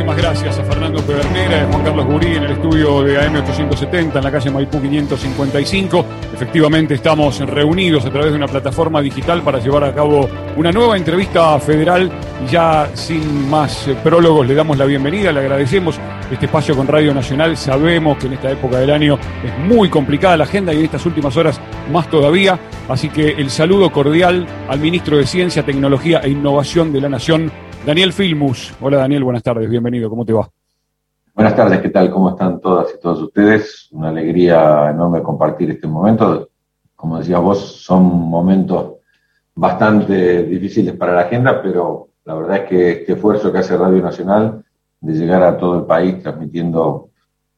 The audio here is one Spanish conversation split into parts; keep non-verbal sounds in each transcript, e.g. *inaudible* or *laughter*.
Muchísimas gracias a Fernando Pedernera a Juan Carlos Gurí en el estudio de AM870 en la calle Maipú 555. Efectivamente estamos reunidos a través de una plataforma digital para llevar a cabo una nueva entrevista federal y ya sin más eh, prólogos le damos la bienvenida, le agradecemos este espacio con Radio Nacional. Sabemos que en esta época del año es muy complicada la agenda y en estas últimas horas más todavía. Así que el saludo cordial al ministro de Ciencia, Tecnología e Innovación de la Nación, Daniel Filmus. Hola Daniel, buenas tardes, bienvenido, ¿cómo te va? Buenas tardes, ¿qué tal? ¿Cómo están todas y todos ustedes? Una alegría enorme compartir este momento. Como decía vos, son momentos bastante difíciles para la agenda, pero la verdad es que este esfuerzo que hace Radio Nacional de llegar a todo el país transmitiendo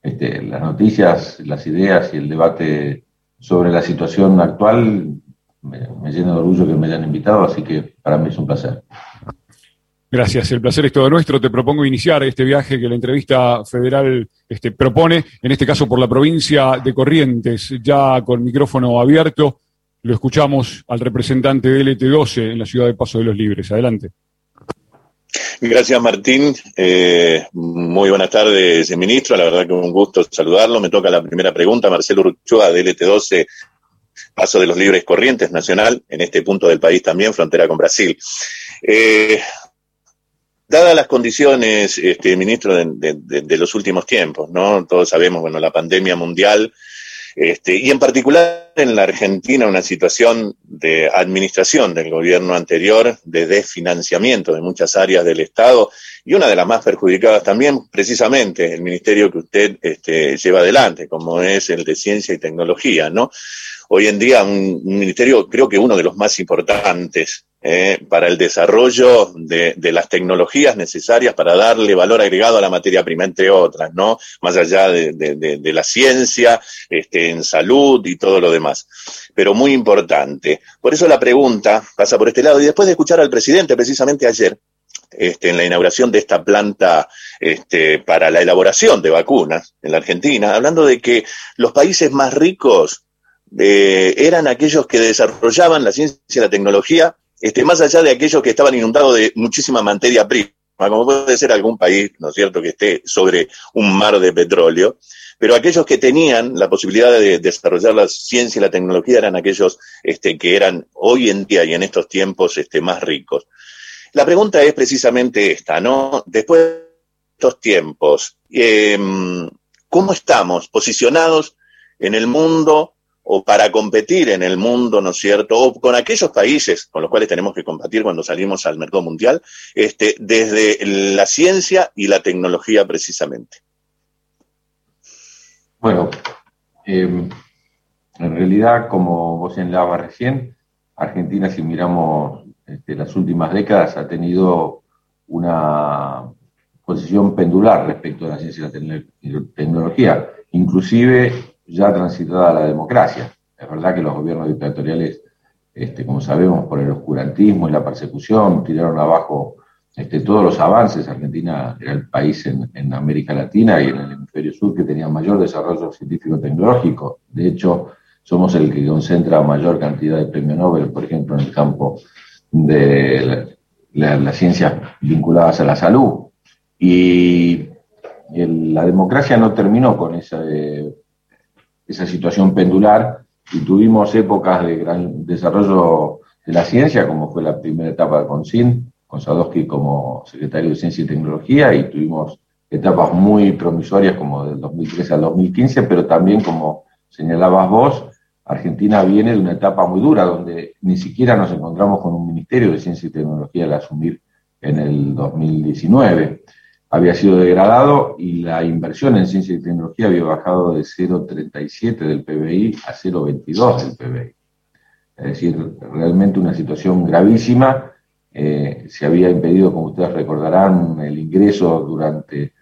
este, las noticias, las ideas y el debate sobre la situación actual me, me llena de orgullo que me hayan invitado, así que para mí es un placer. Gracias, el placer es todo nuestro. Te propongo iniciar este viaje que la entrevista federal este, propone, en este caso por la provincia de Corrientes, ya con micrófono abierto. Lo escuchamos al representante del LT12 en la ciudad de Paso de los Libres. Adelante. Gracias, Martín. Eh, muy buenas tardes, ministro. La verdad que un gusto saludarlo. Me toca la primera pregunta. Marcelo Urchua, DLT12, Paso de los Libres Corrientes Nacional, en este punto del país también, frontera con Brasil. Eh, Dadas las condiciones, este, ministro, de, los últimos tiempos, ¿no? Todos sabemos, bueno, la pandemia mundial, este, y en particular en la Argentina, una situación de administración del gobierno anterior, de desfinanciamiento de muchas áreas del Estado, y una de las más perjudicadas también, precisamente, el ministerio que usted este, lleva adelante, como es el de Ciencia y Tecnología, ¿no? Hoy en día, un ministerio, creo que uno de los más importantes eh, para el desarrollo de, las tecnologías necesarias para darle valor agregado a la materia prima, entre otras, ¿no? Más allá de, la ciencia, este, en salud y todo lo demás. Pero muy importante. Por eso la pregunta pasa por este lado. Y después de escuchar al presidente precisamente ayer, este, en la inauguración de esta planta este, para la elaboración de vacunas en la Argentina, hablando de que los países más ricos eh, eran aquellos que desarrollaban la ciencia y la tecnología este, más allá de aquellos que estaban inundados de muchísima materia prima, como puede ser algún país, ¿no es cierto?, que esté sobre un mar de petróleo, pero aquellos que tenían la posibilidad de desarrollar la ciencia y la tecnología eran aquellos este, que eran hoy en día y en estos tiempos este, más ricos. La pregunta es precisamente esta, ¿no? Después de estos tiempos, em, ¿cómo estamos posicionados en el mundo o para competir en el mundo, ¿no es cierto? O con aquellos países con los cuales tenemos que competir cuando salimos al mercado mundial, este, desde la ciencia y la tecnología precisamente. Bueno, em, en realidad, como vos señalabas recién, Argentina, si miramos este, las últimas décadas, ha tenido una posición pendular respecto a la ciencia y la tecnología. Inclusive ya transitada la democracia. Es verdad que los gobiernos dictatoriales, este, como sabemos, por el oscurantismo y la persecución, tiraron abajo este, todos los avances. Argentina era el país en, América Latina y en el hemisferio sur que tenía mayor desarrollo científico-tecnológico. De hecho, somos el que concentra mayor cantidad de premios Nobel, por ejemplo, en el campo de las ciencias vinculadas a la salud. Y la democracia no terminó con ese esa situación pendular y tuvimos épocas de gran desarrollo de la ciencia, como fue la primera etapa de CONCIN, con Sadowski como secretario de Ciencia y Tecnología, y tuvimos etapas muy promisorias como del 2013 al 2015, pero también, como señalabas vos, Argentina viene de una etapa muy dura, donde ni siquiera nos encontramos con un Ministerio de Ciencia y Tecnología al asumir en el 2019 había sido degradado y la inversión en ciencia y tecnología había bajado de 0,37 del PBI a 0,22 del PBI. Es decir, realmente una situación gravísima. Eh, se había impedido, como ustedes recordarán, el ingreso durante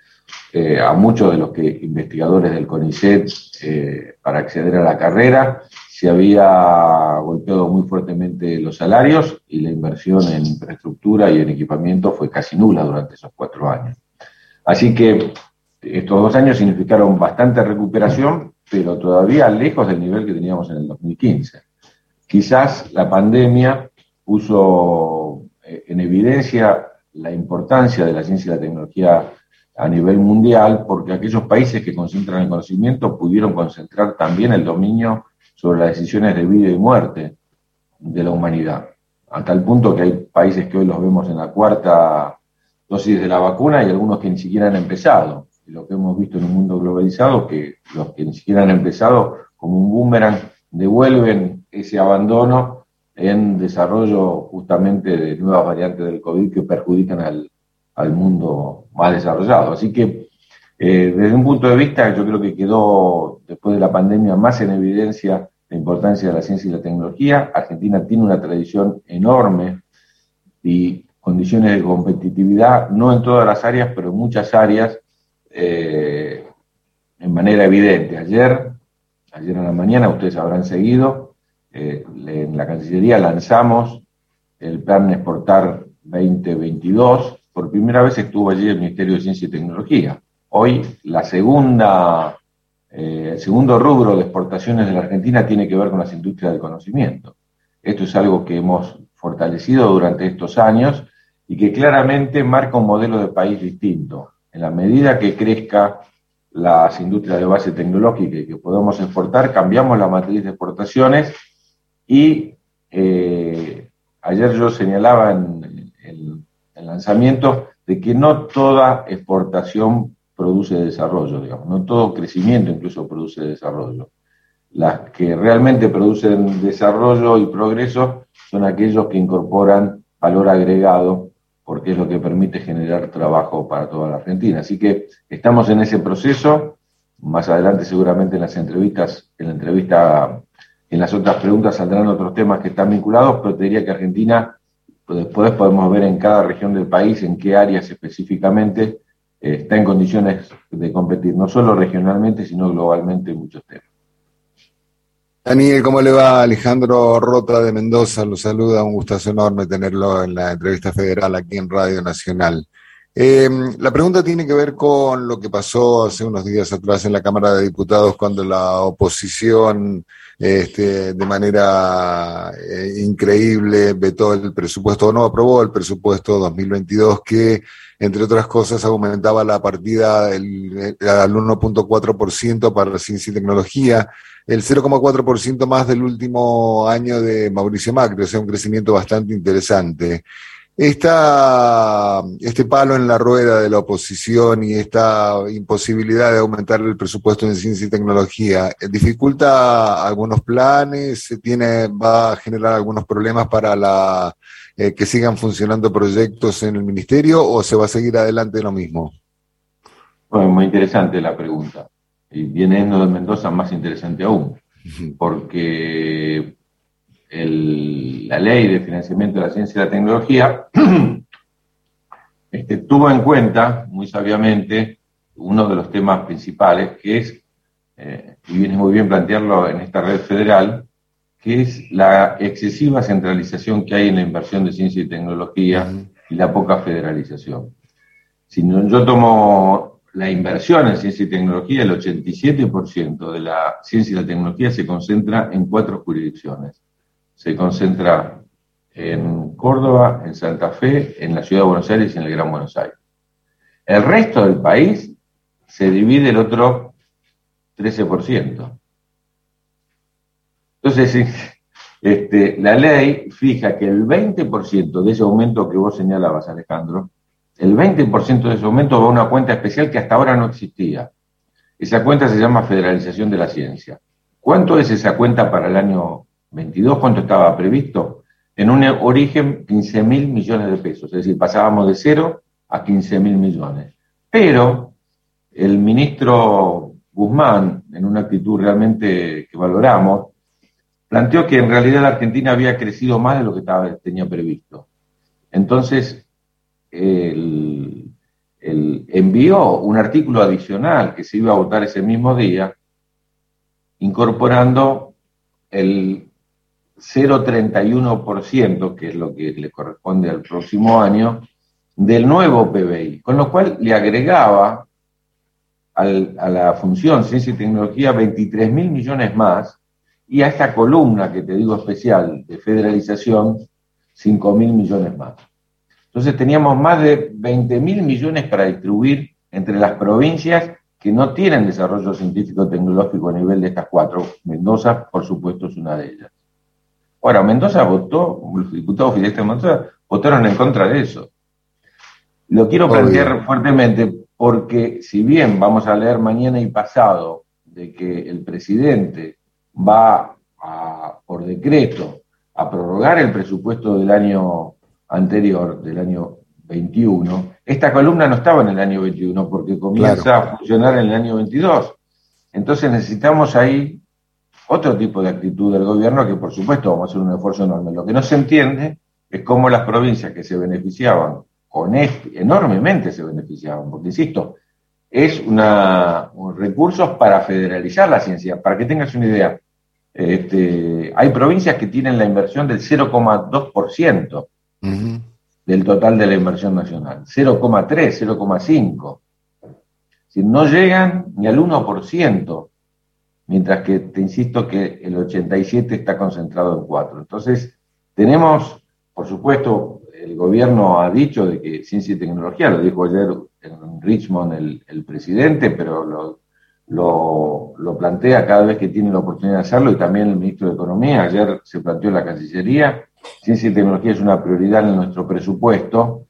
eh, a muchos de los que, investigadores del CONICET eh, para acceder a la carrera. Se había golpeado muy fuertemente los salarios y la inversión en infraestructura y en equipamiento fue casi nula durante esos cuatro años. Así que estos dos años significaron bastante recuperación, pero todavía lejos del nivel que teníamos en el 2015. Quizás la pandemia puso eh, en evidencia la importancia de la ciencia y la tecnología a nivel mundial, porque aquellos países que concentran el conocimiento pudieron concentrar también el dominio sobre las decisiones de vida y muerte de la humanidad. A tal punto que hay países que hoy los vemos en la cuarta dosis de la vacuna y algunos que ni siquiera han empezado. Lo que hemos visto en un mundo globalizado, que los que ni siquiera han empezado, como un boomerang, devuelven ese abandono en desarrollo justamente de nuevas variantes del COVID que perjudican al, al mundo más desarrollado. Así que eh, desde un punto de vista, yo creo que quedó después de la pandemia más en evidencia la importancia de la ciencia y la tecnología. Argentina tiene una tradición enorme y condiciones de competitividad, no en todas las áreas, pero en muchas áreas, eh, en manera evidente. Ayer, ayer en la mañana, ustedes habrán seguido, eh, en la Cancillería lanzamos el plan Exportar 2022. Por primera vez estuvo allí el Ministerio de Ciencia y Tecnología. Hoy la segunda eh, el segundo rubro de exportaciones de la Argentina tiene que ver con las industrias del conocimiento. Esto es algo que hemos fortalecido durante estos años y que claramente marca un modelo de país distinto. En la medida que crezca las industrias de base tecnológica y que podamos exportar, cambiamos la matriz de exportaciones y eh, ayer yo señalaba en el lanzamiento de que no toda exportación produce desarrollo, digamos. No todo crecimiento incluso produce desarrollo. Las que realmente producen desarrollo y progreso son aquellos que incorporan valor agregado, porque es lo que permite generar trabajo para toda la Argentina. Así que estamos en ese proceso. Más adelante seguramente en las entrevistas, en la entrevista, en las otras preguntas saldrán otros temas que están vinculados, pero te diría que Argentina, después podemos ver en cada región del país, en qué áreas específicamente, está en condiciones de competir, no solo regionalmente, sino globalmente en muchos temas. Daniel, ¿cómo le va? Alejandro Rota de Mendoza lo saluda, un gustazo enorme tenerlo en la entrevista federal aquí en Radio Nacional. Em, la pregunta tiene que ver con lo que pasó hace unos días atrás en la Cámara de Diputados cuando la oposición este, de manera eh, increíble vetó el presupuesto o no aprobó el presupuesto 2022 que entre otras cosas, aumentaba la partida al 1.4% para ciencia y tecnología, el 0.4% más del último año de Mauricio Macri, o sea, un crecimiento bastante interesante. Esta, este palo en la rueda de la oposición y esta imposibilidad de aumentar el presupuesto en ciencia y tecnología dificulta algunos planes, tiene, va a generar algunos problemas para la eh, que sigan funcionando proyectos en el ministerio o se va a seguir adelante lo mismo? Bueno, muy interesante la pregunta. Y viene de Mendoza más interesante aún, porque la ley de financiamiento de la ciencia y la tecnología *clears throat* este, tuvo en cuenta, muy sabiamente, uno de los temas principales, que es, eh, y viene muy bien plantearlo en esta red federal, que es la excesiva centralización que hay en la inversión de ciencia y tecnología y la poca federalización. Si yo tomo la inversión en ciencia y tecnología, el 87% de la ciencia y la tecnología se concentra en cuatro jurisdicciones. Se concentra en Córdoba, en Santa Fe, en la Ciudad de Buenos Aires y en el Gran Buenos Aires. El resto del país se divide el otro 13%. Entonces, *laughs* este, la ley fija que el 20% de ese aumento que vos señalabas, Alejandro, el 20% de ese aumento va a una cuenta especial que hasta ahora no existía. Esa cuenta se llama Federalización de la Ciencia. ¿Cuánto es esa cuenta para el año 22? ¿Cuánto estaba previsto? En un origen, 15 mil millones de pesos. Es decir, pasábamos de cero a 15 mil millones. Pero el ministro Guzmán, en una actitud realmente que valoramos, planteó que en realidad la Argentina había crecido más de lo que estaba, tenía previsto. Entonces, envió un artículo adicional que se iba a votar ese mismo día, incorporando el 0,31%, que es lo que le corresponde al próximo año, del nuevo PBI, con lo cual le agregaba a la función ciencia y tecnología 23 mil millones más y a esta columna que te digo especial de federalización, 5 mil millones más. Entonces teníamos más de 20 mil millones para distribuir entre las provincias que no tienen desarrollo científico-tecnológico a nivel de estas cuatro. Mendoza, por supuesto, es una de ellas. Ahora, Mendoza votó, los diputados oficiales de Mendoza votaron en contra de eso. Lo quiero plantear fuertemente porque si bien vamos a leer mañana y pasado de que el presidente va a, por decreto a prorrogar el presupuesto del año anterior, del año 21, esta columna no estaba en el año 21 porque comienza a funcionar en el año 22. Entonces necesitamos ahí otro tipo de actitud del gobierno que por supuesto vamos a hacer un esfuerzo enorme. Lo que no se entiende es cómo las provincias que se beneficiaban con este, enormemente se beneficiaban, porque insisto, es una, un recursos para federalizar la ciencia. Para que tengas una idea, este, hay provincias que tienen la inversión del 0,2% del total de la inversión nacional, 0,3, 0,5. Si no llegan ni al 1%, mientras que te insisto que el 87 está concentrado en 4. Entonces, tenemos, por supuesto, el gobierno ha dicho de que ciencia y tecnología, lo dijo ayer en Richmond el, el presidente, pero lo, lo, lo, plantea cada vez que tiene la oportunidad de hacerlo y también el ministro de Economía. Ayer se planteó en la Cancillería ciencia y tecnología es una prioridad en nuestro presupuesto,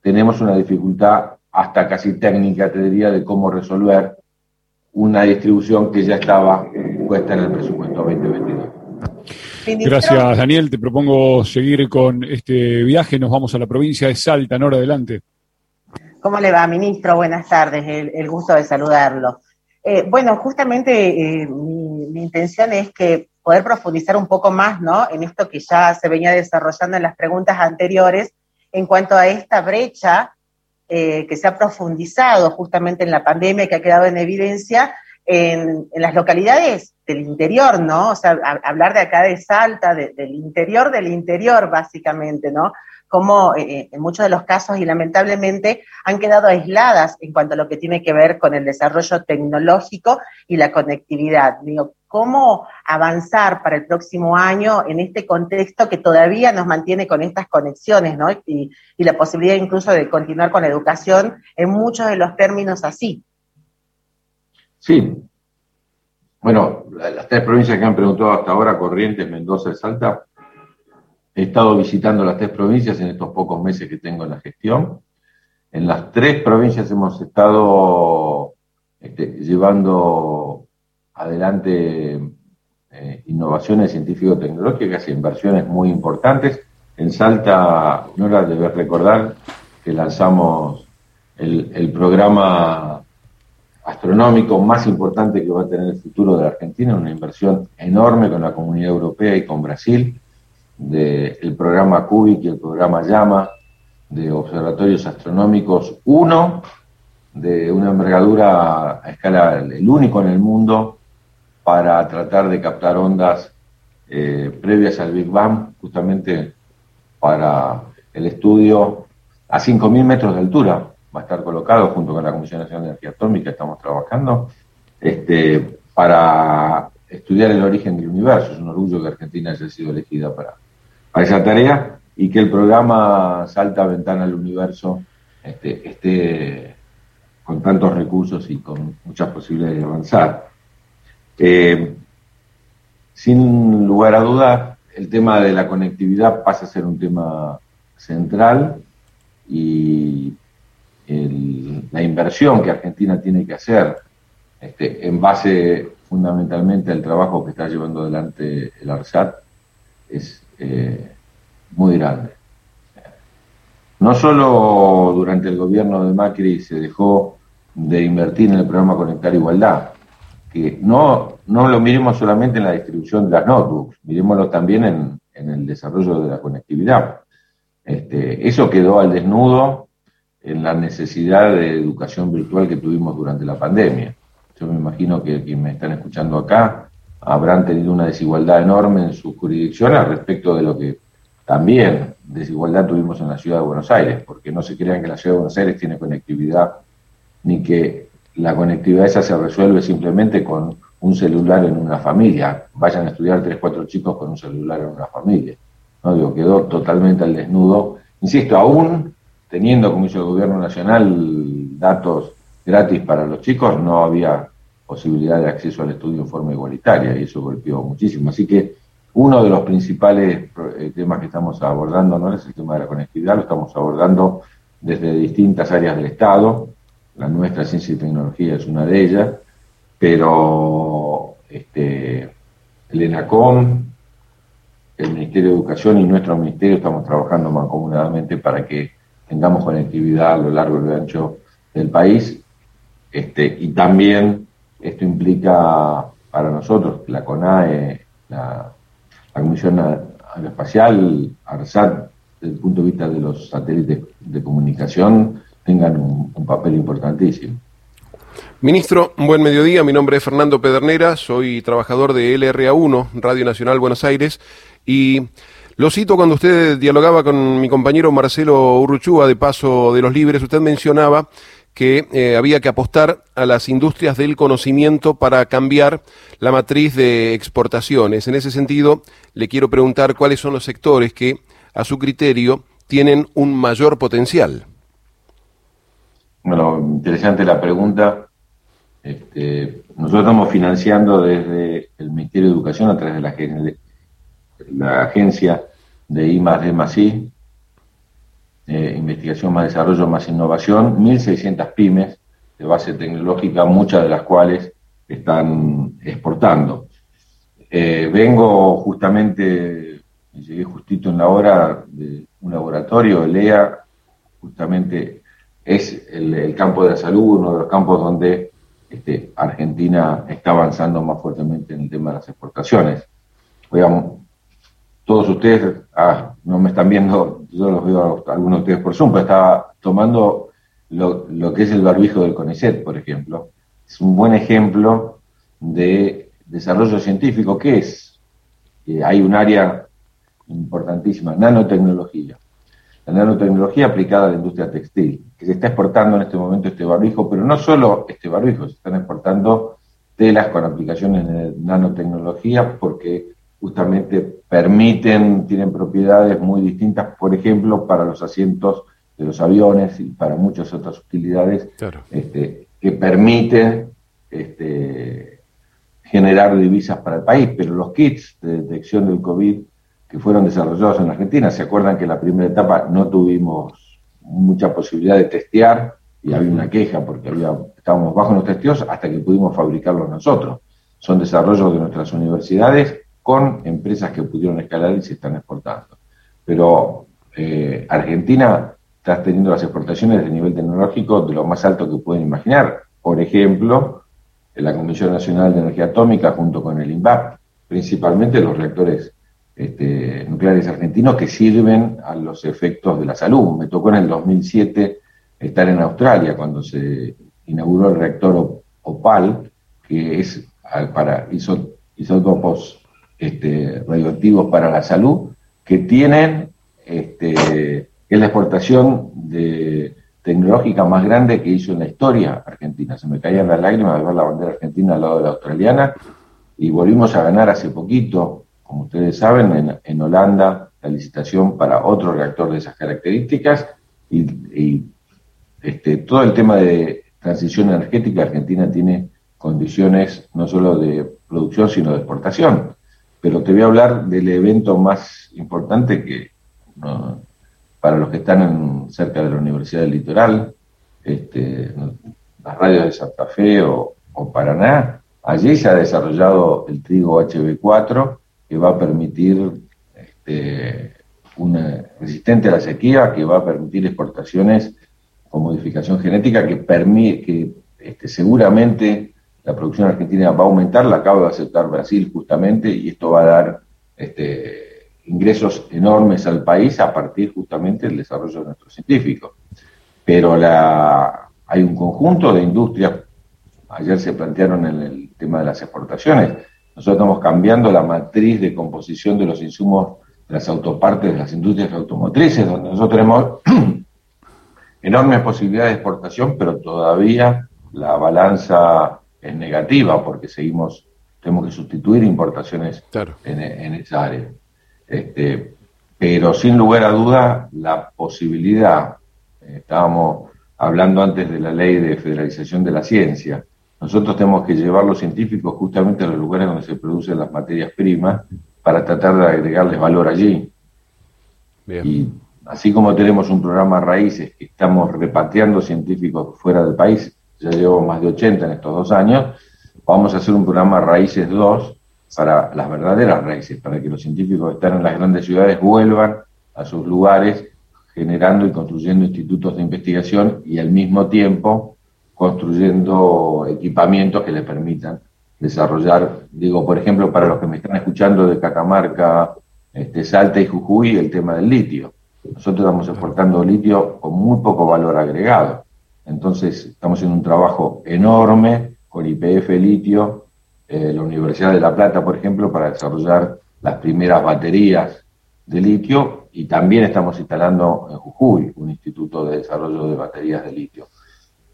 tenemos una dificultad hasta casi técnica, te diría, de cómo resolver una distribución que ya estaba puesta en el presupuesto 2022. Gracias, Daniel. Te propongo seguir con este viaje. Nos vamos a la provincia de Salta. Nora, adelante. ¿Cómo le va, ministro? Buenas tardes. El, gusto de saludarlo. Eh, bueno, justamente eh, mi, intención es que poder profundizar un poco más, ¿no? En esto que ya se venía desarrollando en las preguntas anteriores, en cuanto a esta brecha eh, que se ha profundizado justamente en la pandemia, que ha quedado en evidencia en, las localidades del interior, ¿no? O sea, hablar de acá de Salta, del interior del interior, básicamente, ¿no? Como eh, en muchos de los casos, y lamentablemente, han quedado aisladas en cuanto a lo que tiene que ver con el desarrollo tecnológico y la conectividad. Digo, cómo avanzar para el próximo año en este contexto que todavía nos mantiene con estas conexiones, ¿no? Y, la posibilidad incluso de continuar con la educación en muchos de los términos así. Sí. Bueno, las tres provincias que han preguntado hasta ahora, Corrientes, Mendoza y Salta, he estado visitando las tres provincias en estos pocos meses que tengo en la gestión. En las tres provincias hemos estado este, llevando adelante eh, innovaciones científico-tecnológicas e inversiones muy importantes. En Salta, no era debe recordar que lanzamos el, programa astronómico más importante que va a tener el futuro de la Argentina, una inversión enorme con la comunidad europea y con Brasil, del programa CUBIC y el programa Llama, de observatorios astronómicos, uno de una envergadura a escala, el único en el mundo, para tratar de captar ondas eh, previas al Big Bang, justamente para el estudio a 5.000 metros de altura. Va a estar colocado junto con la Comisión Nacional de Energía Atómica, estamos trabajando, este, para estudiar el origen del universo. Es un orgullo que Argentina haya sido elegida para, para esa tarea y que el programa Salta Ventana al Universo este, esté con tantos recursos y con muchas posibilidades de avanzar. Eh, sin lugar a dudas, el tema de la conectividad pasa a ser un tema central y la inversión que Argentina tiene que hacer este, en base fundamentalmente al trabajo que está llevando adelante el ARSAT es eh, muy grande. No solo durante el gobierno de Macri se dejó de invertir en el programa Conectar Igualdad, que no, no lo miremos solamente en la distribución de las notebooks, miremoslo también en, el desarrollo de la conectividad. Este, eso quedó al desnudo en la necesidad de educación virtual que tuvimos durante la pandemia. Yo me imagino que quienes me están escuchando acá habrán tenido una desigualdad enorme en sus jurisdicciones respecto de lo que también desigualdad tuvimos en la ciudad de Buenos Aires, porque no se crean que la ciudad de Buenos Aires tiene conectividad ni que la conectividad esa se resuelve simplemente con un celular en una familia. Vayan a estudiar tres, cuatro chicos con un celular en una familia. No digo, quedó totalmente al desnudo. Insisto, aún teniendo, como hizo el gobierno nacional, datos gratis para los chicos, no había posibilidad de acceso al estudio en forma igualitaria y eso golpeó muchísimo. Así que uno de los principales eh, temas que estamos abordando no es el tema de la conectividad, lo estamos abordando desde distintas áreas del Estado. La nuestra ciencia y tecnología es una de ellas, pero este, el ENACOM, el Ministerio de Educación y nuestro ministerio estamos trabajando mancomunadamente para que tengamos conectividad a lo largo y ancho del país. Este, y también esto implica para nosotros la CONAE, la, Comisión Aeroespacial, ARSAT, desde el punto de vista de los satélites de comunicación, tengan un, papel importantísimo. Ministro, buen mediodía. Mi nombre es Fernando Pedernera, soy trabajador de LRA1, Radio Nacional Buenos Aires, y lo cito cuando usted dialogaba con mi compañero Marcelo Urruchúa de Paso de los Libres, usted mencionaba que eh, había que apostar a las industrias del conocimiento para cambiar la matriz de exportaciones. En ese sentido, le quiero preguntar cuáles son los sectores que, a su criterio, tienen un mayor potencial. Bueno, interesante la pregunta. Este, nosotros estamos financiando desde el Ministerio de Educación a través de la, agencia de I D I, eh, investigación más desarrollo más innovación, 1.600 pymes de base tecnológica, muchas de las cuales están exportando. Eh, vengo justamente, llegué justito en la hora de un laboratorio, LEA, justamente es el, campo de la salud, uno de los campos donde este, Argentina está avanzando más fuertemente en el tema de las exportaciones. Veamos, todos ustedes, ah, no me están viendo, yo los veo a algunos de ustedes por Zoom, pero estaba tomando lo, lo, que es el barbijo del CONICET, por ejemplo. Es un buen ejemplo de desarrollo científico. ¿Qué es? hay un área importantísima, nanotecnología. La nanotecnología aplicada a la industria textil, que se está exportando en este momento este barbijo, pero no solo este barbijo, se están exportando telas con aplicaciones de nanotecnología porque justamente permiten, tienen propiedades muy distintas, por ejemplo, para los asientos de los aviones y para muchas otras utilidades este, que permiten este, generar divisas para el país. Pero los kits de detección del COVID que fueron desarrollados en Argentina, ¿se acuerdan que en la primera etapa no tuvimos mucha posibilidad de testear y había una queja porque había, estábamos bajo los testeos hasta que pudimos fabricarlos nosotros? Son desarrollos de nuestras universidades con empresas que pudieron escalar y se están exportando. Pero eh, Argentina está teniendo las exportaciones de nivel tecnológico de lo más alto que pueden imaginar. Por ejemplo, la Comisión Nacional de Energía Atómica junto con el INVAP, principalmente los reactores este, nucleares argentinos que sirven a los efectos de la salud. Me tocó en el 2007 estar en Australia cuando se inauguró el reactor OPAL, que es para isótopos este, radioactivos para la salud, que tienen, este, es la exportación tecnológica más grande que hizo en la historia argentina. Se me caían las lágrimas de ver la bandera argentina al lado de la australiana y volvimos a ganar hace poquito, como ustedes saben, en, Holanda la licitación para otro reactor de esas características y, este, todo el tema de transición energética, Argentina tiene condiciones no solo de producción, sino de exportación. Pero te voy a hablar del evento más importante que para los que están cerca de la Universidad del Litoral, este, las radios de Santa Fe o, Paraná, allí se ha desarrollado el trigo HB4 que va a permitir este, una resistente a la sequía, que va a permitir exportaciones con modificación genética que, permite, que este, seguramente la producción argentina va a aumentar, la acaba de aceptar Brasil justamente, y esto va a dar este, ingresos enormes al país a partir justamente del desarrollo de nuestros científicos. Pero hay un conjunto de industrias, ayer se plantearon en el tema de las exportaciones, nosotros estamos cambiando la matriz de composición de los insumos de las autopartes de las industrias automotrices, donde nosotros tenemos *clears throat* enormes posibilidades de exportación, pero todavía la balanza es negativa porque seguimos, tenemos que sustituir importaciones en, esa área. Este, pero sin lugar a duda, la posibilidad, eh, estábamos hablando antes de la ley de federalización de la ciencia. Nosotros tenemos que llevar los científicos justamente a los lugares donde se producen las materias primas para tratar de agregarles valor allí. Y así como tenemos un programa Raíces que estamos repatriando científicos fuera del país, ya llevo más de 80 en estos dos años, vamos a hacer un programa Raíces 2 para las verdaderas raíces, para que los científicos que están en las grandes ciudades vuelvan a sus lugares generando y construyendo institutos de investigación y al mismo tiempo construyendo equipamientos que les permitan desarrollar, digo, por ejemplo, para los que me están escuchando de Catamarca, este, Salta y Jujuy, el tema del litio. Nosotros estamos exportando litio con muy poco valor agregado. Entonces, estamos haciendo un trabajo enorme con IPF Litio, eh, la Universidad de La Plata, por ejemplo, para desarrollar las primeras baterías de litio y también estamos instalando en Jujuy un instituto de desarrollo de baterías de litio.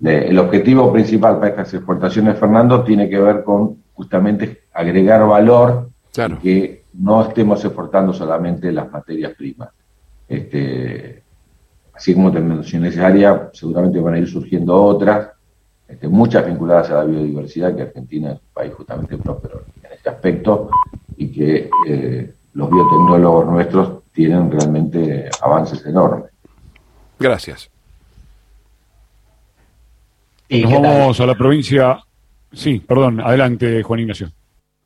El objetivo principal para estas exportaciones, Fernando, tiene que ver con justamente agregar valor claro. que no estemos exportando solamente las materias primas. Este, así como te mencioné esa área, seguramente van a ir surgiendo otras, este, muchas vinculadas a la biodiversidad, que Argentina es un país justamente próspero en este aspecto y que eh, los biotecnólogos nuestros tienen realmente avances enormes. Gracias. Y Nos vamos a la provincia. Sí, perdón, adelante, Juan Ignacio.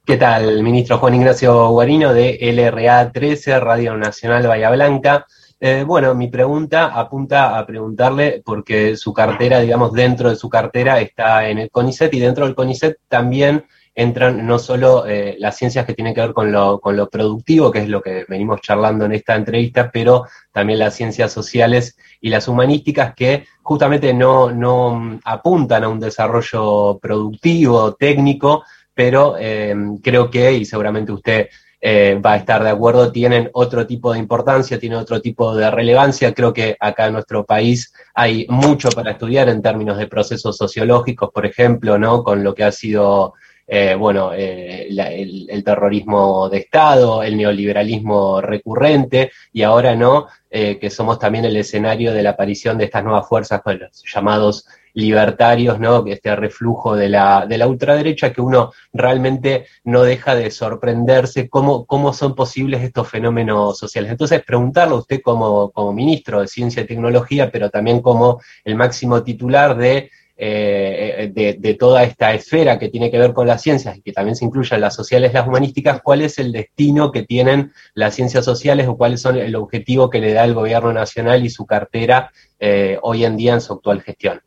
¿Qué tal, ministro Juan Ignacio Guarino de LRA 13, Radio Nacional Bahía Blanca? Eh, bueno, mi pregunta apunta a preguntarle, porque su cartera, digamos, dentro de su cartera está en el CONICET y dentro del CONICET también entran no solo eh, las ciencias que tienen que ver con lo, con lo productivo, que es lo que venimos charlando en esta entrevista, pero también las ciencias sociales y las humanísticas que justamente no, no apuntan a un desarrollo productivo, técnico, pero eh, creo que, y seguramente usted eh, va a estar de acuerdo, tienen otro tipo de importancia, tienen otro tipo de relevancia. Creo que acá en nuestro país hay mucho para estudiar en términos de procesos sociológicos, por ejemplo, ¿no? Con lo que ha sido eh, bueno, eh, el, terrorismo de Estado, el neoliberalismo recurrente y ahora no, que somos también el escenario de la aparición de estas nuevas fuerzas, los llamados libertarios, ¿no? Este reflujo de la, de la ultraderecha que uno realmente no deja de sorprenderse cómo, cómo son posibles estos fenómenos sociales. Entonces, preguntarle a usted como, como ministro de Ciencia y Tecnología, pero también como el máximo titular de eh, de, de, toda esta esfera que tiene que ver con las ciencias y que también se incluyen las sociales y las humanísticas, cuál es el destino que tienen las ciencias sociales o cuál es el objetivo que le da el gobierno nacional y su cartera eh, hoy en día en su actual gestión.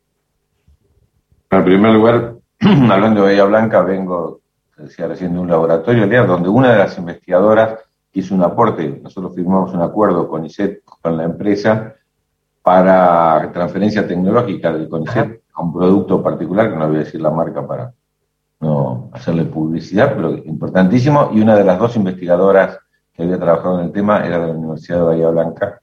En primer lugar, *clears throat* hablando de Bahía Blanca, vengo, decía recién, de un laboratorio donde una de las investigadoras hizo un aporte, nosotros firmamos un acuerdo con ICET, con la empresa, para transferencia tecnológica del CONICET a un producto particular, que no voy a decir la marca para no hacerle publicidad, pero importantísimo, y una de las dos investigadoras que había trabajado en el tema era de la Universidad de Bahía Blanca,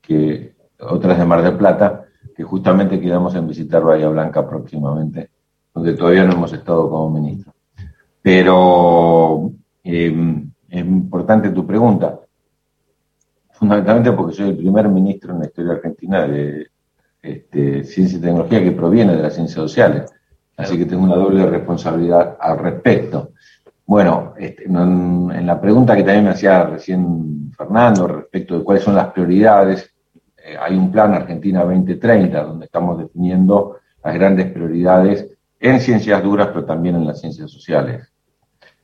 que otras de Mar del Plata, que justamente quedamos en visitar Bahía Blanca próximamente, donde todavía no hemos estado como ministro. Pero em, es importante tu pregunta, fundamentalmente porque soy el primer ministro en la historia argentina de este, ciencia y tecnología que proviene de las ciencias sociales, así que tengo una doble responsabilidad al respecto. Bueno, este, en la pregunta que también me hacía recién Fernando respecto de cuáles son las prioridades, eh, hay un plan Argentina 2030 donde estamos definiendo las grandes prioridades en ciencias duras, pero también en las ciencias sociales.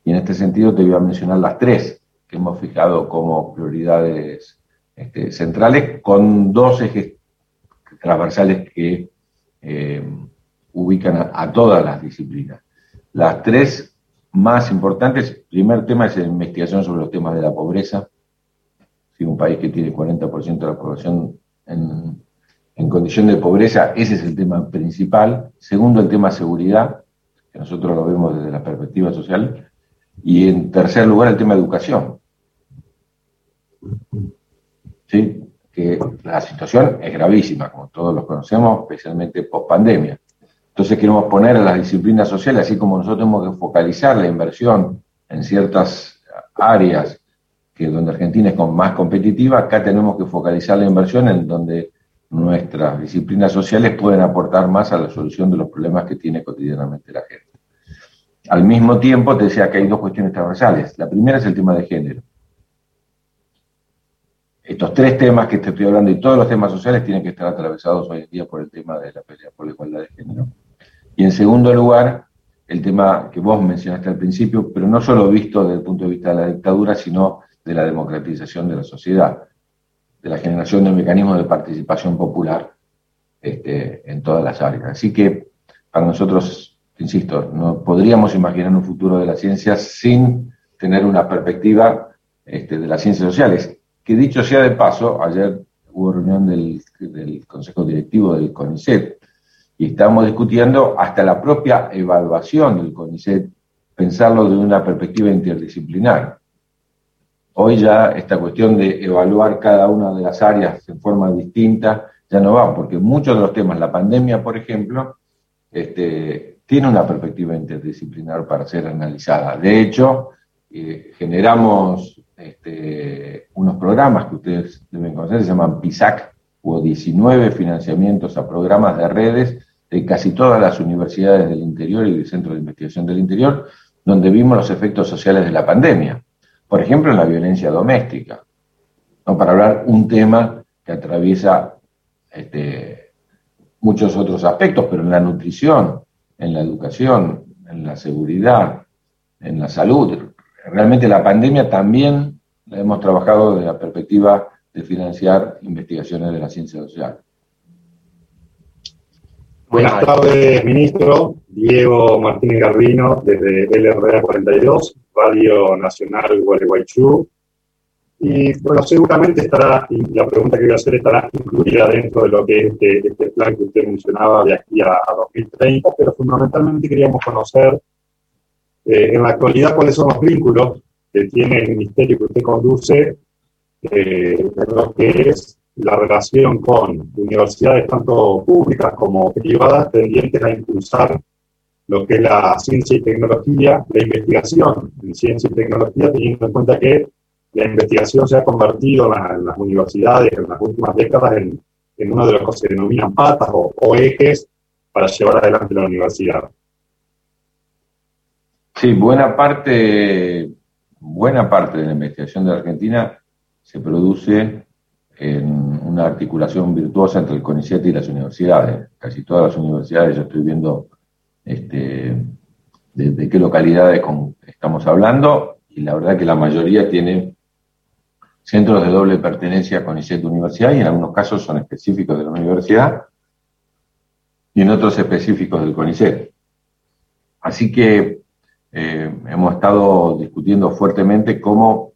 Y en este sentido te voy a mencionar las tres que hemos fijado como prioridades este, centrales, con dos ejes transversales que eh, ubican a, todas las disciplinas. Las tres más importantes, primer tema es la investigación sobre los temas de la pobreza. Si un país que tiene 40% de la población en, condición de pobreza, ese es el tema principal. Segundo, el tema seguridad, que nosotros lo vemos desde la perspectiva social. Y en tercer lugar, el tema educación. ¿Sí? Que la situación es gravísima, como todos lo conocemos, especialmente post pandemia. Entonces queremos poner a las disciplinas sociales, así como nosotros tenemos que focalizar la inversión en ciertas áreas que donde Argentina es más competitiva, acá tenemos que focalizar la inversión en donde nuestras disciplinas sociales pueden aportar más a la solución de los problemas que tiene cotidianamente la gente. Al mismo tiempo, te decía que hay dos cuestiones transversales. La primera es el tema de género. Estos tres temas que te estoy hablando y todos los temas sociales tienen que estar atravesados hoy en día por el tema de la pelea por la igualdad de género. Y en segundo lugar, el tema que vos mencionaste al principio, pero no solo visto desde el punto de vista de la dictadura, sino de la democratización de la sociedad, de la generación de mecanismos de participación popular este, en todas las áreas. Así que para nosotros, insisto, no podríamos imaginar un futuro de la ciencia sin tener una perspectiva este, de las ciencias sociales, que dicho sea de paso, ayer hubo reunión del, Consejo Directivo del CONICET, y estamos discutiendo hasta la propia evaluación del CONICET, pensarlo de una perspectiva interdisciplinar. Hoy ya esta cuestión de evaluar cada una de las áreas en forma distinta ya no va, porque muchos de los temas, la pandemia, por ejemplo, este, tiene una perspectiva interdisciplinar para ser analizada. De hecho, eh, generamos este, unos programas que ustedes deben conocer, se llaman PISAC, hubo 19 financiamientos a programas de redes de casi todas las universidades del interior y del Centro de Investigación del Interior, donde vimos los efectos sociales de la pandemia. Por ejemplo, en la violencia doméstica. ¿no? Para hablar un tema que atraviesa este, muchos otros aspectos, pero en la nutrición, en la educación, en la seguridad, en la salud. Realmente la pandemia también la hemos trabajado desde la perspectiva de financiar investigaciones de la ciencia social. Buenas tardes, ministro. Diego Martínez Garbino, desde LRA 42, Radio Nacional Gualeguaychú. Y bueno, seguramente estará, la pregunta que voy a hacer estará incluida dentro de lo que es este, este plan que usted mencionaba de aquí a, 2030, pero fundamentalmente queríamos conocer eh, en la actualidad cuáles son los vínculos que tiene el ministerio que usted conduce eh, en lo que es la relación con universidades tanto públicas como privadas tendientes a impulsar lo que es la ciencia y tecnología, la investigación en ciencia y tecnología, teniendo en cuenta que la investigación se ha convertido en, las universidades en las últimas décadas en, uno de los que se denominan patas o ejes para llevar adelante la universidad. Sí, buena parte, buena parte de la investigación de Argentina se produce en una articulación virtuosa entre el CONICET y las universidades. Casi todas las universidades, yo estoy viendo este, de, qué localidades estamos hablando, y la verdad que la mayoría tiene centros de doble pertenencia a CONICET Universidad, y en algunos casos son específicos de la universidad, y en otros específicos del CONICET. Así que eh, hemos estado discutiendo fuertemente cómo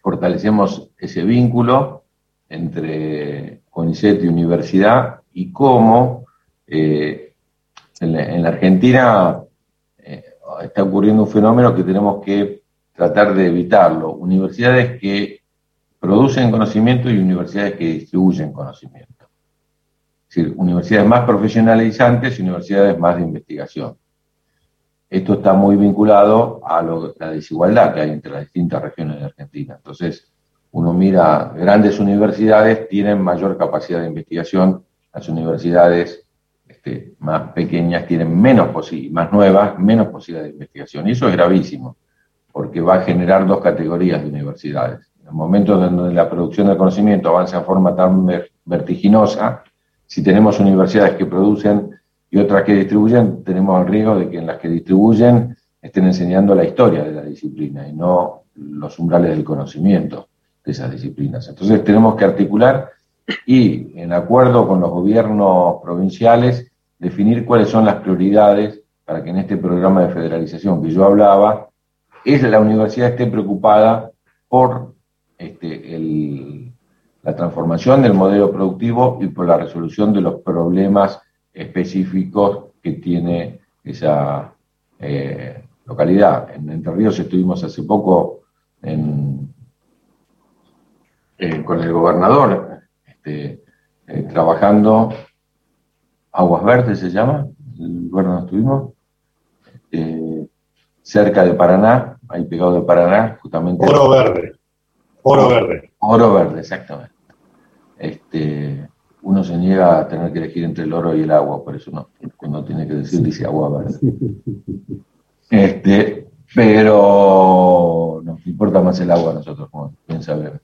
fortalecemos ese vínculo entre CONICET y universidad y cómo eh, en, la, Argentina eh, está ocurriendo un fenómeno que tenemos que tratar de evitarlo. Universidades que producen conocimiento y universidades que distribuyen conocimiento. Es decir, universidades más profesionalizantes y universidades más de investigación. Esto está muy vinculado a la desigualdad que hay entre las distintas regiones de Argentina. Entonces, uno mira, grandes universidades tienen mayor capacidad de investigación, las universidades este, más pequeñas tienen menos posibilidad, más nuevas, menos posibilidad de investigación. Y eso es gravísimo, porque va a generar dos categorías de universidades. En el momento donde la producción del conocimiento avanza de forma tan vertiginosa, si tenemos universidades que producen y otras que distribuyen, tenemos el riesgo de que en las que distribuyen estén enseñando la historia de la disciplina y no los umbrales del conocimiento de esas disciplinas. Entonces tenemos que articular y, en acuerdo con los gobiernos provinciales, definir cuáles son las prioridades para que en este programa de federalización que yo hablaba, es la universidad esté preocupada por este, la transformación del modelo productivo y por la resolución de los problemas específicos que tiene esa eh, localidad. En Entre Ríos estuvimos hace poco en, eh, con el gobernador, este, eh, trabajando, Aguas Verdes se llama, el lugar donde estuvimos, este, cerca de Paraná, ahí pegado de Paraná, justamente. Oro Verde. Oro Verde. Oro Verde, exactamente. Este, uno se niega a tener que elegir entre el oro y el agua, por eso no, cuando tiene que decir dice agua verde. Este, pero nos importa más el agua a nosotros, como bien sabemos.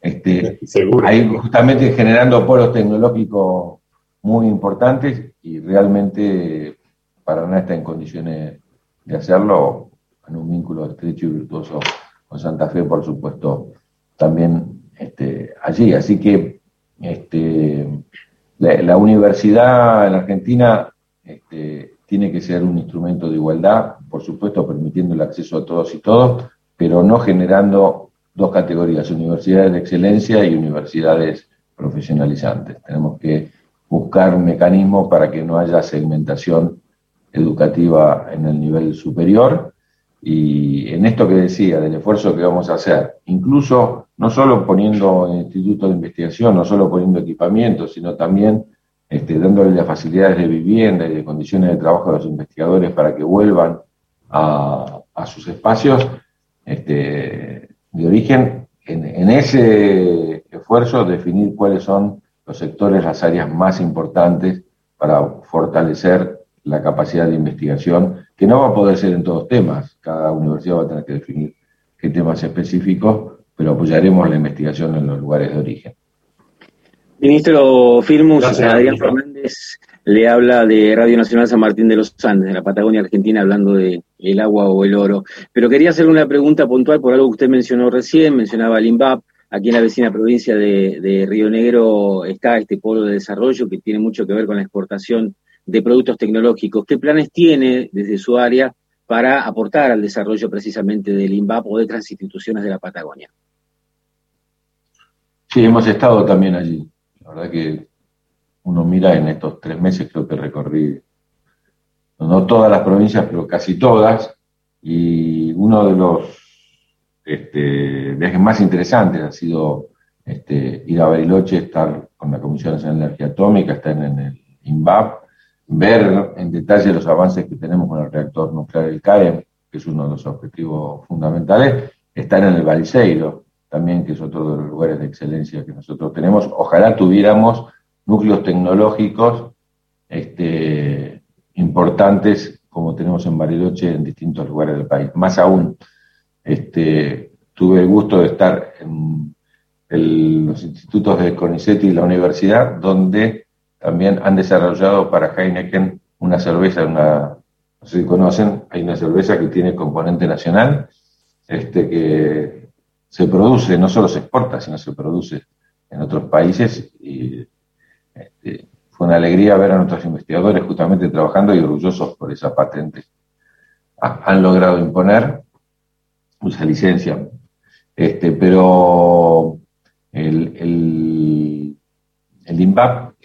Este, Seguro. Ahí justamente generando polos tecnológicos muy importantes y realmente Paraná está en condiciones de hacerlo en un vínculo estrecho y virtuoso con Santa Fe, por supuesto, también este, allí. Así que este, la, universidad en Argentina este, tiene que ser un instrumento de igualdad, por supuesto, permitiendo el acceso a todos y todos, pero no generando dos categorías, universidades de excelencia y universidades profesionalizantes. Tenemos que buscar un mecanismo para que no haya segmentación educativa en el nivel superior y en esto que decía, del esfuerzo que vamos a hacer, incluso no solo poniendo institutos de investigación, no solo poniendo equipamiento, sino también este, dándole las facilidades de vivienda y de condiciones de trabajo a los investigadores para que vuelvan a, sus espacios este, de origen, en, en, ese esfuerzo definir cuáles son los sectores, las áreas más importantes para fortalecer la capacidad de investigación, que no va a poder ser en todos temas, cada universidad va a tener que definir qué temas específicos, pero apoyaremos la investigación en los lugares de origen. Ministro Firmus, Adrián Fernández le habla de Radio Nacional San Martín de los Andes, de la Patagonia Argentina, hablando de el agua o el oro. Pero quería hacerle una pregunta puntual por algo que usted mencionó recién, mencionaba el INVAP. Aquí en la vecina provincia de, de Río Negro está este polo de desarrollo que tiene mucho que ver con la exportación de productos tecnológicos. ¿Qué planes tiene desde su área para aportar al desarrollo precisamente del INVAP o de otras instituciones de la Patagonia? Sí, hemos estado también allí. La verdad que uno mira en estos tres meses, creo que recorrí, no todas las provincias, pero casi todas, y uno de los este, viajes más interesantes ha sido este, ir a Bariloche, estar con la Comisión Nacional de Energía Atómica, estar en el INVAP, ver en detalle los avances que tenemos con el reactor nuclear del CAEM, que es uno de los objetivos fundamentales, estar en el Baliseiro, también que es otro de los lugares de excelencia que nosotros tenemos. Ojalá tuviéramos núcleos tecnológicos este, importantes como tenemos en Bariloche en distintos lugares del país. Más aún, este, tuve el gusto de estar en los institutos de CONICET y la universidad, donde también han desarrollado para Heineken una cerveza, una, no sé si conocen, hay una cerveza que tiene componente nacional, este, que se produce, no solo se exporta, sino se produce en otros países y este, fue una alegría ver a nuestros investigadores justamente trabajando y orgullosos por esa patente. han logrado imponer esa licencia, este, pero el, el, el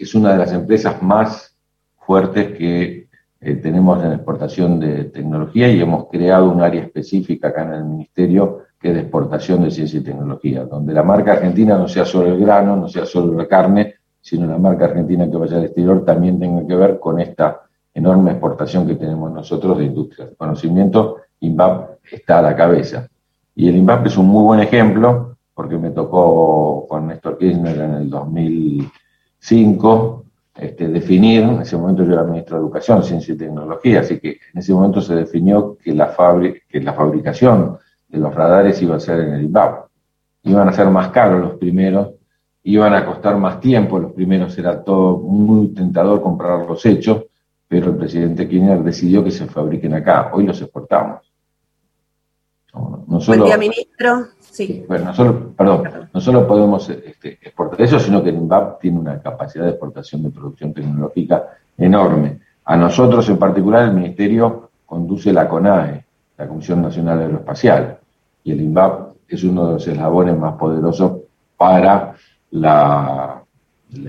es una de las empresas más fuertes que eh, tenemos en exportación de tecnología y hemos creado un área específica acá en el Ministerio que es de exportación de ciencia y tecnología, donde la marca argentina no sea solo el grano, no sea solo la carne, sino la marca argentina que vaya al exterior también tenga que ver con esta enorme exportación que tenemos nosotros de industria de conocimiento. INVAP está a la cabeza. Y el INVAP es un muy buen ejemplo, porque me tocó con Néstor Kirchner en el 2000 Cinco, este, definir, en ese momento yo era ministro de Educación, Ciencia y Tecnología, así que en ese momento se definió que la, que la fabricación de los radares iba a ser en el IBAP. Iban a ser más caros los primeros, iban a costar más tiempo, los primeros era todo muy tentador comprar los hechos, pero el presidente Kirchner decidió que se fabriquen acá, hoy los exportamos. No, solo, Buen día, ministro. Sí. Bueno, no solo, perdón, no solo podemos este, exportar eso, sino que el INVAP tiene una capacidad de exportación de producción tecnológica enorme. A nosotros en particular el Ministerio conduce la CONAE, la Comisión Nacional Aeroespacial, y el INVAP es uno de los eslabones más poderosos para la,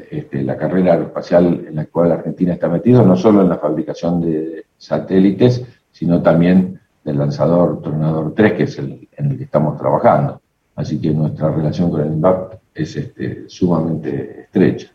este, la carrera aeroespacial en la cual Argentina está metido, no solo en la fabricación de satélites, sino también del lanzador Tronador 3, que es el en el que estamos trabajando. Así que nuestra relación con el INVAP es este, sumamente estrecha.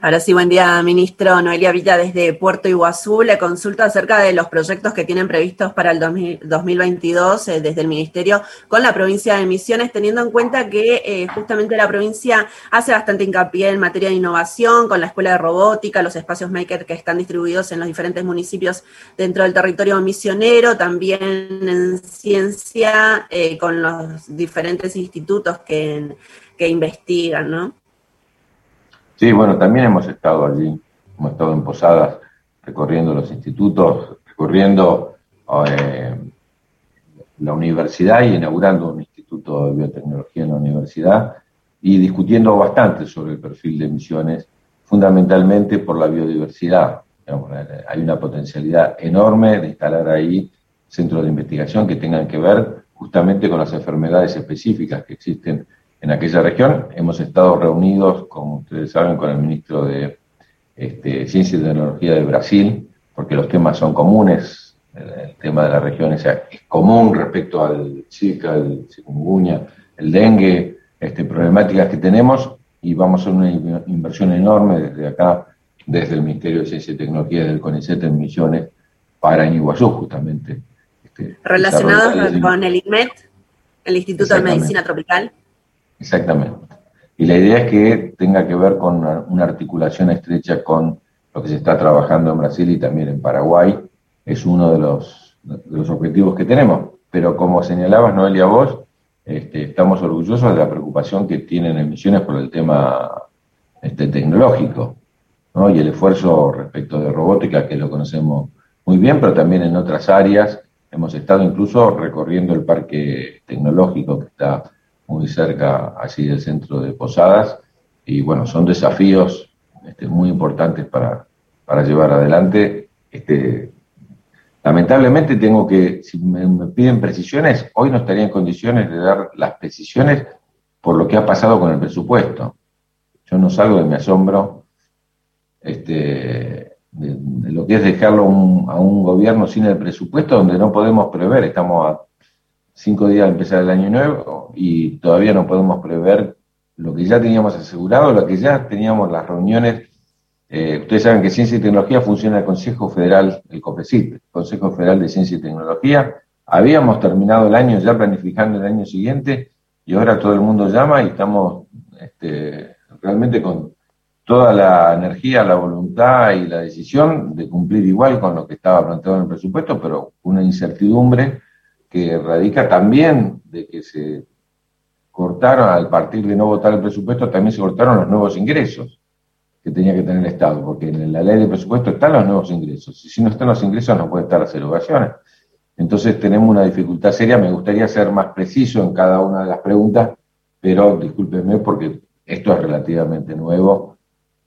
Ahora sí, buen día, ministro. Noelia Villa desde Puerto Iguazú. Le consulta acerca de los proyectos que tienen previstos para el 2022 eh, desde el Ministerio con la provincia de Misiones, teniendo en cuenta que eh, justamente la provincia hace bastante hincapié en materia de innovación, con la Escuela de Robótica, los espacios Maker que están distribuidos en los diferentes municipios dentro del territorio misionero, también en ciencia, eh, con los diferentes institutos que, que investigan, ¿no? Sí, bueno, también hemos estado allí, hemos estado en Posadas recorriendo los institutos, recorriendo eh, la universidad y inaugurando un instituto de biotecnología en la universidad y discutiendo bastante sobre el perfil de emisiones, fundamentalmente por la biodiversidad. hay una potencialidad enorme de instalar ahí centros de investigación que tengan que ver justamente con las enfermedades específicas que existen en aquella región. Hemos estado reunidos, como ustedes saben, con el ministro de este, Ciencia y Tecnología de Brasil, porque los temas son comunes. El, tema de la región es, común respecto al Zika, el chikungunya, el dengue, este, problemáticas que tenemos y vamos a hacer una inversión enorme desde acá, desde el Ministerio de Ciencia y Tecnología del CONICET en Misiones para Iguazú, justamente. Este, Relacionados con el INMET, el Instituto de Medicina Tropical. Exactamente. Y la idea es que tenga que ver con una, articulación estrecha con lo que se está trabajando en Brasil y también en Paraguay. Es uno de los, objetivos que tenemos. Pero como señalabas, Noelia, vos, este, estamos orgullosos de la preocupación que tienen en Misiones por el tema este, tecnológico ¿no? y el esfuerzo respecto de robótica, que lo conocemos muy bien, pero también en otras áreas. Hemos estado incluso recorriendo el parque tecnológico que está muy cerca así del centro de Posadas. Y bueno, son desafíos este, muy importantes para, para llevar adelante. Este, lamentablemente tengo que, si me, piden precisiones, hoy no estaría en condiciones de dar las precisiones por lo que ha pasado con el presupuesto. Yo no salgo de mi asombro este, de, lo que es dejarlo a un gobierno sin el presupuesto donde no podemos prever, estamos a cinco días de empezar el año nuevo y todavía no podemos prever lo que ya teníamos asegurado, lo que ya teníamos las reuniones. Eh, ustedes saben que Ciencia y Tecnología funciona el Consejo Federal, el COFECIT, el Consejo Federal de Ciencia y Tecnología. Habíamos terminado el año ya planificando el año siguiente y ahora todo el mundo llama y estamos este, realmente con toda la energía, la voluntad y la decisión de cumplir igual con lo que estaba planteado en el presupuesto, pero una incertidumbre que radica también de que se cortaron, al partir de no votar el presupuesto, también se cortaron los nuevos ingresos que tenía que tener el Estado, porque en la ley de presupuesto están los nuevos ingresos, y si no están los ingresos no pueden estar las erogaciones. Entonces tenemos una dificultad seria, me gustaría ser más preciso en cada una de las preguntas, pero discúlpenme porque esto es relativamente nuevo.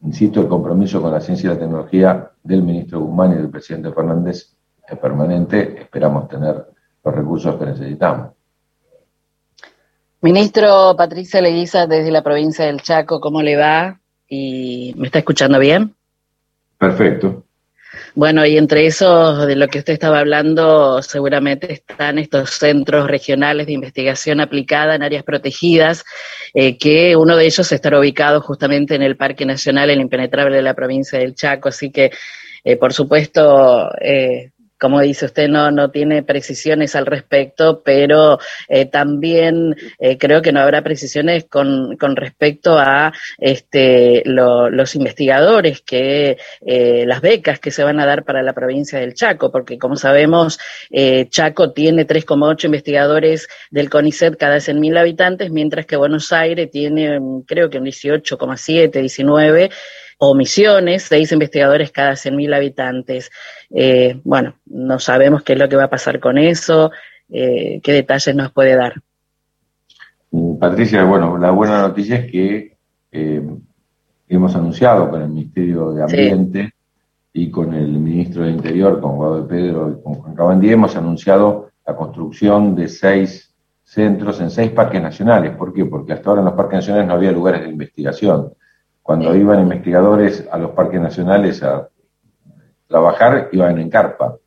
Insisto, el compromiso con la ciencia y la tecnología del ministro Guzmán y del presidente Fernández es permanente, esperamos tener los recursos que necesitamos. Ministro Patricia Leguiza, desde la provincia del Chaco, ¿cómo le va? ¿Y me está escuchando bien? Perfecto. Bueno, y entre esos de lo que usted estaba hablando, seguramente están estos centros regionales de investigación aplicada en áreas protegidas, eh, que uno de ellos estará ubicado justamente en el Parque Nacional El Impenetrable de la provincia del Chaco, así que, eh, por supuesto, eh, como dice usted, no, no tiene precisiones al respecto, pero eh, también eh, creo que no habrá precisiones con, con respecto a este, los investigadores, que eh, las becas que se van a dar para la provincia del Chaco, porque como sabemos, Chaco tiene 3,8 investigadores del CONICET cada 100.000 habitantes, mientras que Buenos Aires tiene, creo que un 18,7, 19 o misiones, seis investigadores cada 100.000 habitantes. Eh, bueno, no sabemos qué es lo que va a pasar con eso, eh, qué detalles nos puede dar. Mm, Patricia, bueno, la buena noticia es que eh, hemos anunciado con el Ministerio de Ambiente y con el Ministro de Interior, con Guado de Pedro y con Juan Cabandí, hemos anunciado la construcción de seis centros en seis parques nacionales. ¿Por qué? Porque hasta ahora en los parques nacionales no había lugares de investigación. Cuando iban investigadores a los parques nacionales a trabajar, iban en carpa.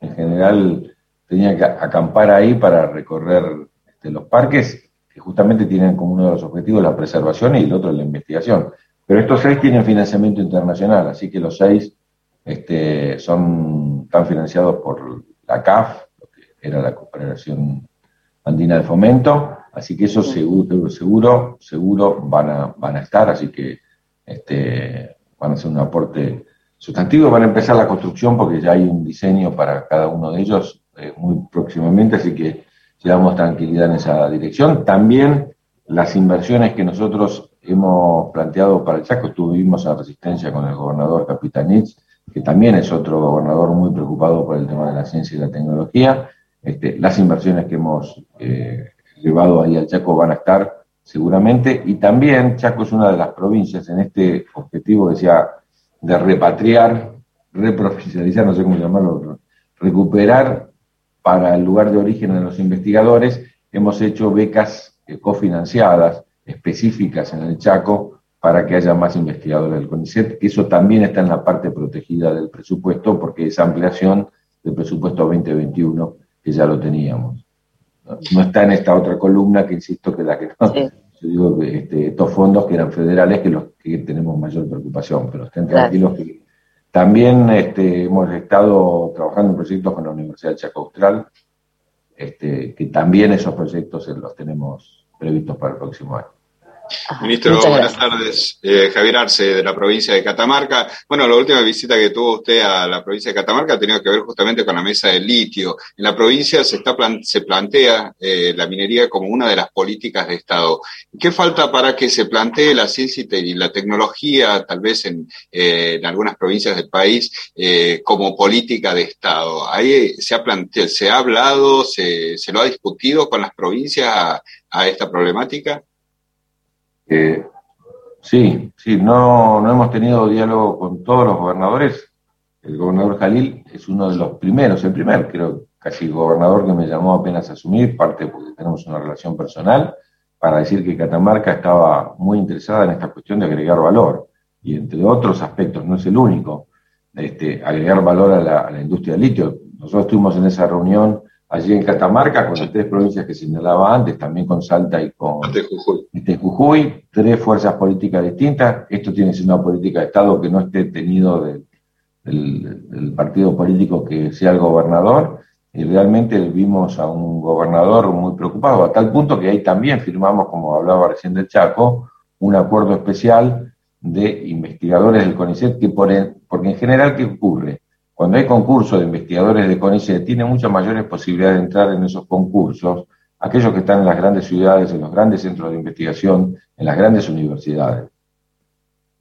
En general, tenían que acampar ahí para recorrer este, los parques, que justamente tienen como uno de los objetivos la preservación y el otro la investigación. Pero estos seis tienen financiamiento internacional, así que los seis este, son, están financiados por la CAF, que era la Cooperación Andina de Fomento, así que eso seguro, seguro, seguro van a, van a estar, así que este, van a ser un aporte sustantivo, van a empezar la construcción porque ya hay un diseño para cada uno de ellos eh, muy próximamente, así que llevamos tranquilidad en esa dirección. También las inversiones que nosotros hemos planteado para el Chaco, tuvimos a resistencia con el gobernador Capitanich, que también es otro gobernador muy preocupado por el tema de la ciencia y la tecnología. Este, las inversiones que hemos eh, llevado ahí al Chaco van a estar seguramente, y también Chaco es una de las provincias en este objetivo, decía, de repatriar, reprofesionalizar, no sé cómo llamarlo, recuperar para el lugar de origen de los investigadores, hemos hecho becas cofinanciadas específicas en el Chaco para que haya más investigadores del CONICET, eso también está en la parte protegida del presupuesto, porque es ampliación del presupuesto 2021, que ya lo teníamos. No, está en esta otra columna, que insisto que la que no. Yo digo este, estos fondos que eran federales, que los que tenemos mayor preocupación, pero estén tranquilos que también este, hemos estado trabajando en proyectos con la Universidad de Chaco Austral, este, que también esos proyectos los tenemos previstos para el próximo año. Ministro, buenas tardes. Eh, Javier Arce, de la provincia de Catamarca. Bueno, la última visita que tuvo usted a la provincia de Catamarca ha tenido que ver justamente con la mesa del litio. En la provincia se, está se plantea eh, la minería como una de las políticas de Estado. ¿Qué falta para que se plantee la ciencia y la tecnología, tal vez en, eh, en algunas provincias del país, como política de Estado? ¿Ahí se ha, planteado, se ha hablado, se, se lo ha discutido con las provincias a, a esta problemática? Sí, sí, no, no hemos tenido diálogo con todos los gobernadores. El gobernador Jalil es uno de los primeros, el primer, creo, casi gobernador que me llamó apenas a asumir, parte porque tenemos una relación personal, para decir que Catamarca estaba muy interesada en esta cuestión de agregar valor. Y entre otros aspectos, no es el único, este, agregar valor a la, a la industria del litio. Nosotros estuvimos en esa reunión allí en Catamarca, con las tres provincias que señalaba antes, también con Salta y con Jujuy. Este, Jujuy, tres fuerzas políticas distintas. Esto tiene que ser una política de Estado que no esté tenido del, del, partido político que sea el gobernador. Y realmente vimos a un gobernador muy preocupado, a tal punto que ahí también firmamos, como hablaba recién del Chaco, un acuerdo especial de investigadores del CONICET, que por porque en general, ¿qué ocurre? Cuando hay concursos de investigadores de CONICET, tiene muchas mayores posibilidades de entrar en esos concursos aquellos que están en las grandes ciudades, en los grandes centros de investigación, en las grandes universidades.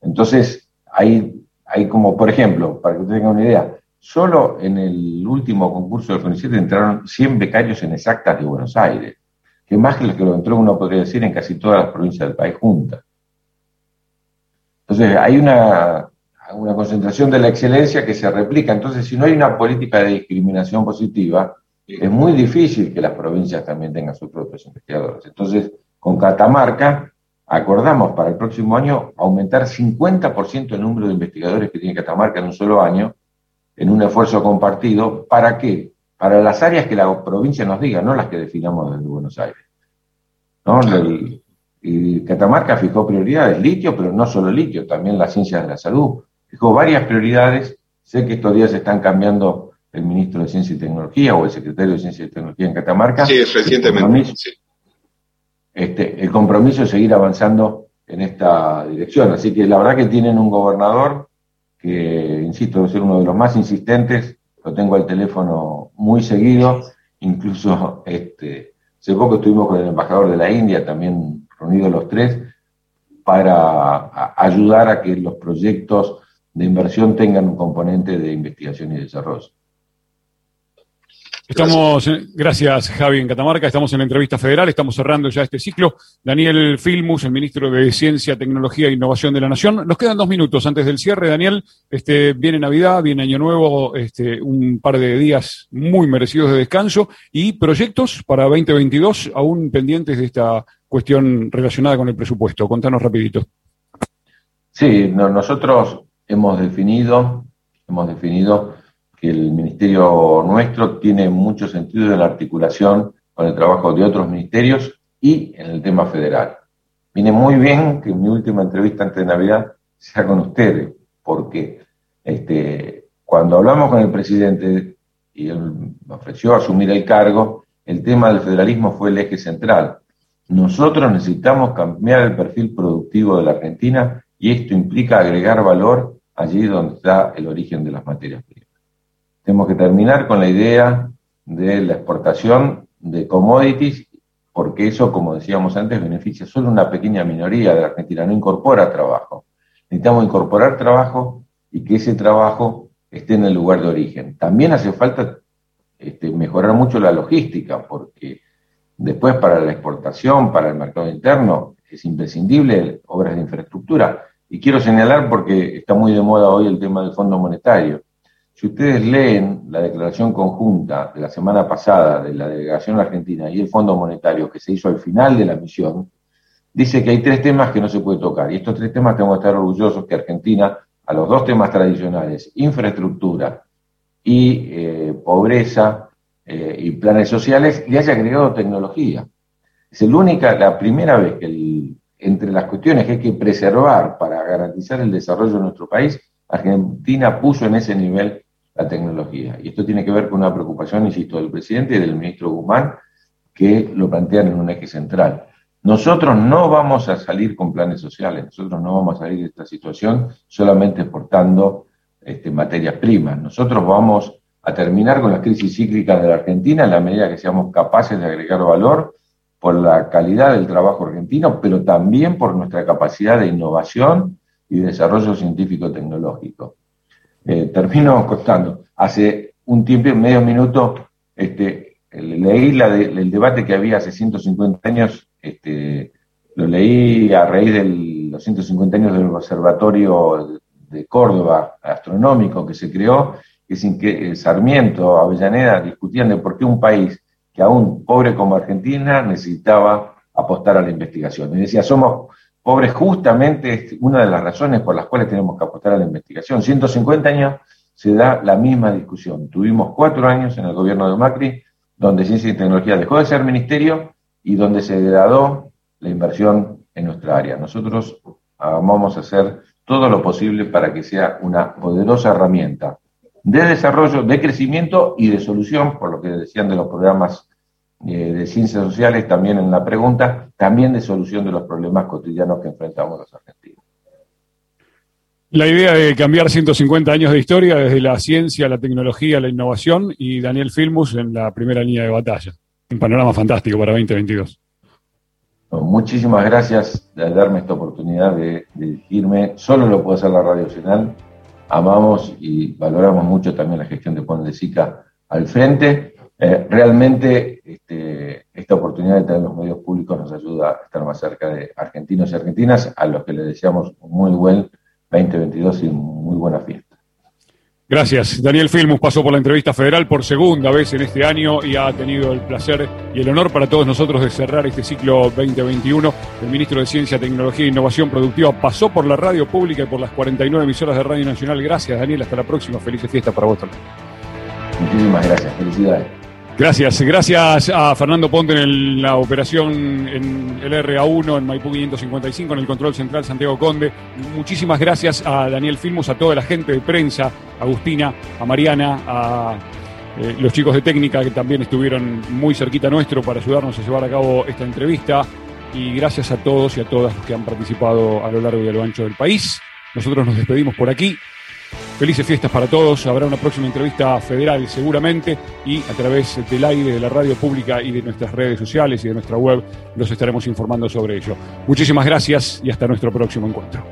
Entonces, hay, hay como, por ejemplo, para que usted tenga una idea, solo en el último concurso del CONICET entraron 100 becarios en exactas de Buenos Aires, que más que los que lo entró uno podría decir en casi todas las provincias del país juntas. Entonces, hay una, una concentración de la excelencia que se replica. Entonces, si no hay una política de discriminación positiva, es muy difícil que las provincias también tengan sus propios investigadores. Entonces, con Catamarca acordamos para el próximo año aumentar 50% el número de investigadores que tiene Catamarca en un solo año, en un esfuerzo compartido. ¿Para qué? Para las áreas que la provincia nos diga, no las que definamos desde Buenos Aires. ¿No? y Catamarca fijó prioridades, litio, pero no solo litio, también las ciencias de la salud, Dijo varias prioridades. Sé que estos días están cambiando el ministro de Ciencia y Tecnología o el secretario de Ciencia y Tecnología en Catamarca. Sí, recientemente. Este, el compromiso es seguir avanzando en esta dirección. Así que la verdad que tienen un gobernador que, insisto, debe ser uno de los más insistentes. Lo tengo al teléfono muy seguido. Incluso este, hace poco estuvimos con el embajador de la India, también reunidos los tres, para ayudar a que los proyectos de inversión tengan un componente de investigación y desarrollo. Estamos, gracias Javi, en Catamarca, estamos en la entrevista federal, estamos cerrando ya este ciclo. Daniel Filmus, el ministro de Ciencia, Tecnología e Innovación de la Nación. Nos quedan dos minutos antes del cierre, Daniel. Este, viene Navidad, viene Año Nuevo, este, un par de días muy merecidos de descanso y proyectos para 2022 aún pendientes de esta cuestión relacionada con el presupuesto. Contanos rapidito. Sí, nosotros hemos definido, hemos definido que el ministerio nuestro tiene mucho sentido en la articulación con el trabajo de otros ministerios y en el tema federal. Viene muy bien que mi última entrevista antes de Navidad sea con ustedes, porque este, cuando hablamos con el presidente y él me ofreció asumir el cargo, el tema del federalismo fue el eje central. Nosotros necesitamos cambiar el perfil productivo de la Argentina y esto implica agregar valor allí donde está el origen de las materias primas. Tenemos que terminar con la idea de la exportación de commodities, porque eso, como decíamos antes, beneficia solo una pequeña minoría de la Argentina, no incorpora trabajo. Necesitamos incorporar trabajo y que ese trabajo esté en el lugar de origen. También hace falta este, mejorar mucho la logística, porque después para la exportación, para el mercado interno, es imprescindible obras de infraestructura. Y quiero señalar, porque está muy de moda hoy el tema del Fondo Monetario, si ustedes leen la declaración conjunta de la semana pasada de la delegación argentina y el Fondo Monetario que se hizo al final de la misión, dice que hay tres temas que no se puede tocar. Y estos tres temas tenemos que estar orgullosos que Argentina, a los dos temas tradicionales, infraestructura y eh, pobreza eh, y planes sociales, le haya agregado tecnología. Es la única, la primera vez que entre las cuestiones que hay que preservar para garantizar el desarrollo de nuestro país, Argentina puso en ese nivel la tecnología. Y esto tiene que ver con una preocupación, insisto, del presidente y del ministro Guzmán, que lo plantean en un eje central. Nosotros no vamos a salir con planes sociales, nosotros no vamos a salir de esta situación solamente exportando este, materias primas. Nosotros vamos a terminar con la crisis cíclica de la Argentina en la medida que seamos capaces de agregar valor por la calidad del trabajo argentino, pero también por nuestra capacidad de innovación y desarrollo científico-tecnológico. Eh, termino contando. Hace un tiempo, medio minuto, este, leí el debate que había hace 150 años, este, lo leí a raíz de los 150 años del Observatorio de Córdoba Astronómico que se creó, que sin que Sarmiento, Avellaneda discutían de por qué un país que aún pobre como Argentina necesitaba apostar a la investigación. Y decía, somos pobres justamente es una de las razones por las cuales tenemos que apostar a la investigación. 150 años se da la misma discusión. Tuvimos cuatro años en el gobierno de Macri donde ciencia y tecnología dejó de ser ministerio y donde se degradó la inversión en nuestra área. Nosotros vamos a hacer todo lo posible para que sea una poderosa herramienta de desarrollo, de crecimiento y de solución, por lo que decían de los programas eh, de ciencias sociales también en la pregunta, también de solución de los problemas cotidianos que enfrentamos los argentinos. La idea de cambiar 150 años de historia desde la ciencia, la tecnología, la innovación y Daniel Filmus en la primera línea de batalla. Un panorama fantástico para 2022. muchísimas gracias de darme esta oportunidad de, dirigirme. Solo lo puede hacer la Radio Nacional. Amamos y valoramos mucho también la gestión de Juan de Sica al frente eh, realmente este, esta oportunidad de tener los medios públicos nos ayuda a estar más cerca de argentinos y argentinas, a los que les deseamos un muy buen 2022 y muy buena fiesta. Gracias. Daniel Filmus pasó por la entrevista federal por segunda vez en este año y ha tenido el placer y el honor para todos nosotros de cerrar este ciclo 2021. El ministro de Ciencia, Tecnología e Innovación Productiva pasó por la radio pública y por las 49 emisoras de Radio Nacional. Gracias, Daniel. Hasta la próxima. Felices fiestas para vos también. Muchísimas gracias. Felicidades. Gracias, gracias a Fernando Ponte en la operación en el RA1 en Maipú 555, en el control central Santiago Conde. Muchísimas gracias a Daniel Filmus, a toda la gente de prensa, a Agustina, a Mariana, a eh, los chicos de técnica que también estuvieron muy cerquita nuestro para ayudarnos a llevar a cabo esta entrevista. Y gracias a todos y a todas los que han participado a lo largo y a lo ancho del país. Nosotros nos despedimos por aquí. Felices fiestas para todos. Habrá una próxima entrevista federal seguramente y a través del aire de la radio pública y de nuestras redes sociales y de nuestra web los estaremos informando sobre ello. Muchísimas gracias y hasta nuestro próximo encuentro.